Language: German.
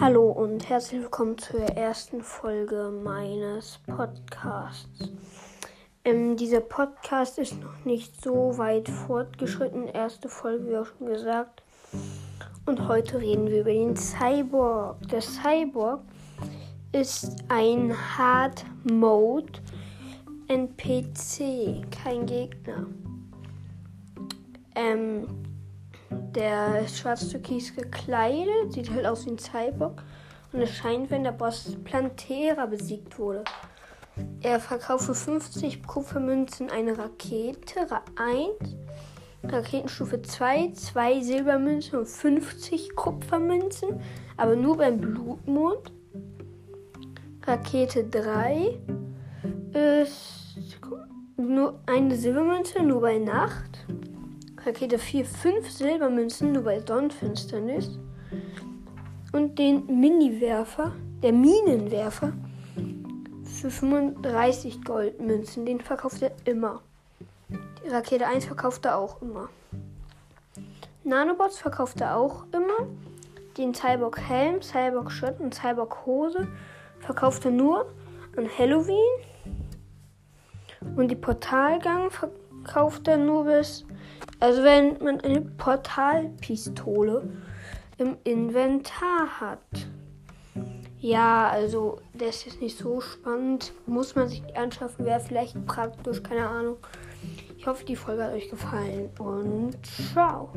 Hallo und herzlich willkommen zur ersten Folge meines Podcasts. Ähm, dieser Podcast ist noch nicht so weit fortgeschritten. Erste Folge, wie auch schon gesagt. Und heute reden wir über den Cyborg. Der Cyborg ist ein Hard Mode NPC, kein Gegner. Ähm, der ist schwarz-türkis gekleidet, sieht halt aus wie ein Cyborg. Und es scheint, wenn der Boss Plantera besiegt wurde. Er verkauft für 50 Kupfermünzen eine Rakete, Ra 1, Raketenstufe 2, 2 Silbermünzen und 50 Kupfermünzen, aber nur beim Blutmond. Rakete 3 ist nur eine Silbermünze, nur bei Nacht. Rakete 4 5 Silbermünzen, nur bei Sonnenfinsternis. Und den Mini-Werfer, der Minenwerfer, für 35 Goldmünzen. Den verkauft er immer. Die Rakete 1 verkauft er auch immer. Nanobots verkauft er auch immer. Den Cyborg Helm, Cyborg Shirt und Cyborg Hose verkauft er nur an Halloween. Und die Portalgang verkauft er nur bis also wenn man eine Portalpistole im Inventar hat. Ja, also das ist jetzt nicht so spannend. Muss man sich anschaffen, wäre vielleicht praktisch, keine Ahnung. Ich hoffe, die Folge hat euch gefallen und ciao.